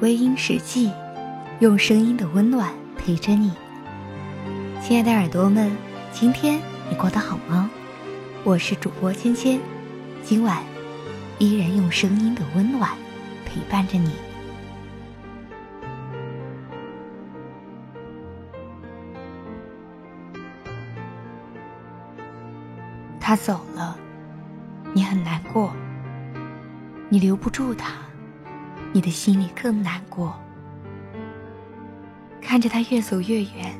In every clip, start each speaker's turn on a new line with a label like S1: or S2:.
S1: 微音时记，用声音的温暖陪着你。亲爱的耳朵们，今天你过得好吗？我是主播芊芊，今晚依然用声音的温暖陪伴着你。他走了，你很难过，你留不住他。你的心里更难过，看着他越走越远，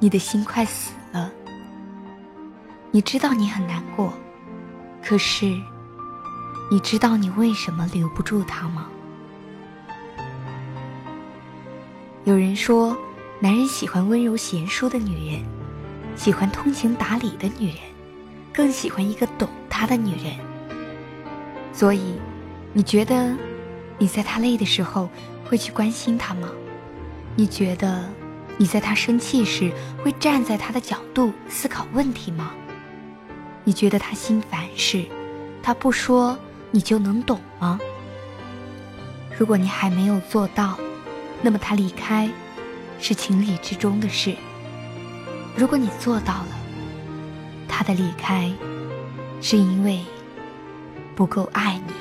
S1: 你的心快死了。你知道你很难过，可是，你知道你为什么留不住他吗？有人说，男人喜欢温柔贤淑的女人，喜欢通情达理的女人，更喜欢一个懂他的女人。所以，你觉得？你在他累的时候会去关心他吗？你觉得你在他生气时会站在他的角度思考问题吗？你觉得他心烦时，他不说你就能懂吗？如果你还没有做到，那么他离开是情理之中的事。如果你做到了，他的离开是因为不够爱你。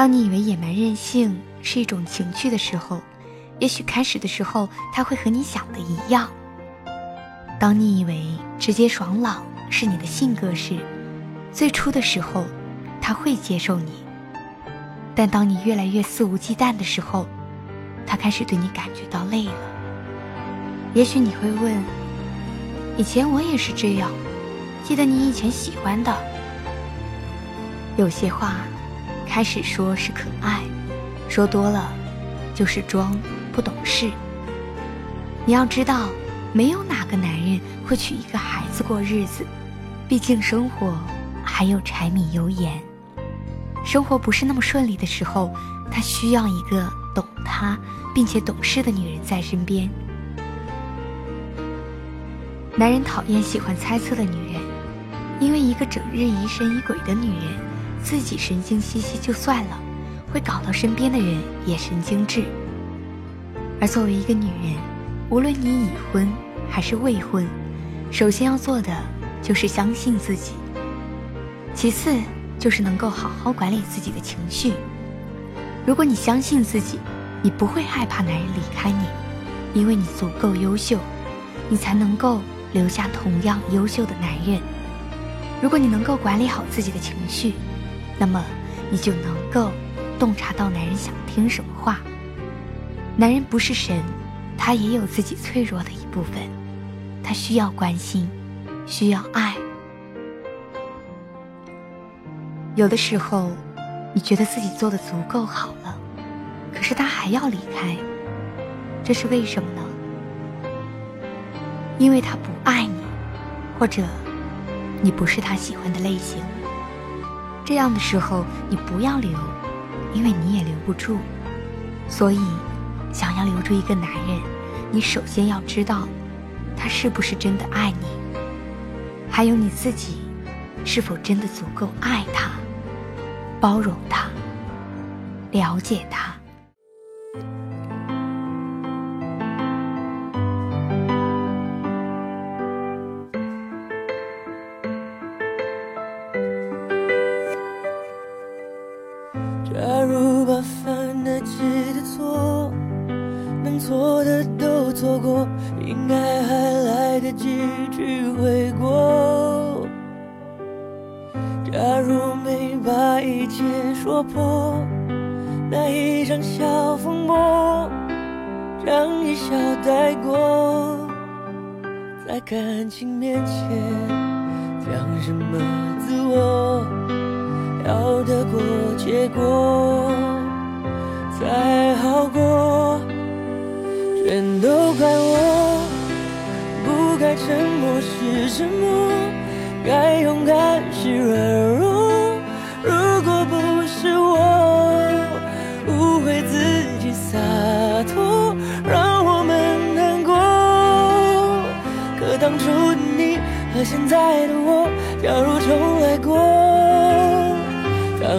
S1: 当你以为野蛮任性是一种情趣的时候，也许开始的时候他会和你想的一样。当你以为直接爽朗是你的性格时，最初的时候他会接受你。但当你越来越肆无忌惮的时候，他开始对你感觉到累了。也许你会问：以前我也是这样，记得你以前喜欢的。有些话。开始说是可爱，说多了就是装不懂事。你要知道，没有哪个男人会娶一个孩子过日子，毕竟生活还有柴米油盐。生活不是那么顺利的时候，他需要一个懂他并且懂事的女人在身边。男人讨厌喜欢猜测的女人，因为一个整日疑神疑鬼的女人。自己神经兮兮就算了，会搞到身边的人也神经质。而作为一个女人，无论你已婚还是未婚，首先要做的就是相信自己，其次就是能够好好管理自己的情绪。如果你相信自己，你不会害怕男人离开你，因为你足够优秀，你才能够留下同样优秀的男人。如果你能够管理好自己的情绪，那么，你就能够洞察到男人想听什么话。男人不是神，他也有自己脆弱的一部分，他需要关心，需要爱。有的时候，你觉得自己做的足够好了，可是他还要离开，这是为什么呢？因为他不爱你，或者你不是他喜欢的类型。这样的时候，你不要留，因为你也留不住。所以，想要留住一个男人，你首先要知道，他是不是真的爱你，还有你自己，是否真的足够爱他、包容他、了解他。
S2: 假如把犯得起的错能错的都错过应该还来得及去悔过。假如没把一切说破那一场小风波将一笑带过在感情面前讲什么自我？要得过且过才好过，全都怪我，不该沉默是沉默。该勇敢是软弱，如果不是我误会自己洒脱，让我们难过。可当初的你和现在的我，假如重，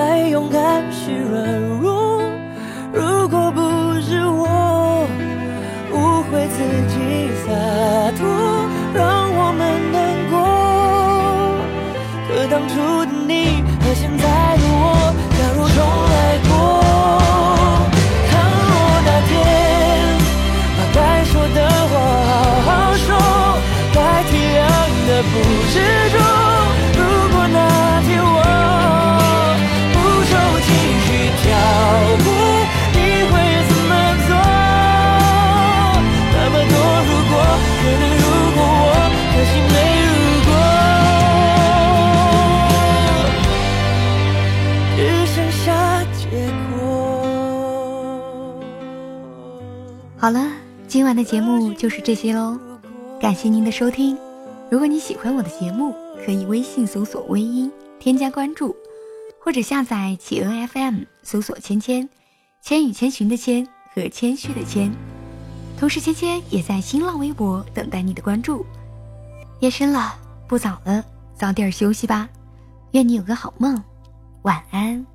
S2: 该勇敢是软弱如果不是我误会自己洒脱让我们难过。可当初的
S1: 好了，今晚的节目就是这些喽，感谢您的收听。如果你喜欢我的节目，可以微信搜索“微音”添加关注，或者下载企鹅 FM 搜索“芊芊”，千与千寻的千和谦虚的谦。同时，芊芊也在新浪微博等待你的关注。夜深了，不早了，早点休息吧。愿你有个好梦，晚安。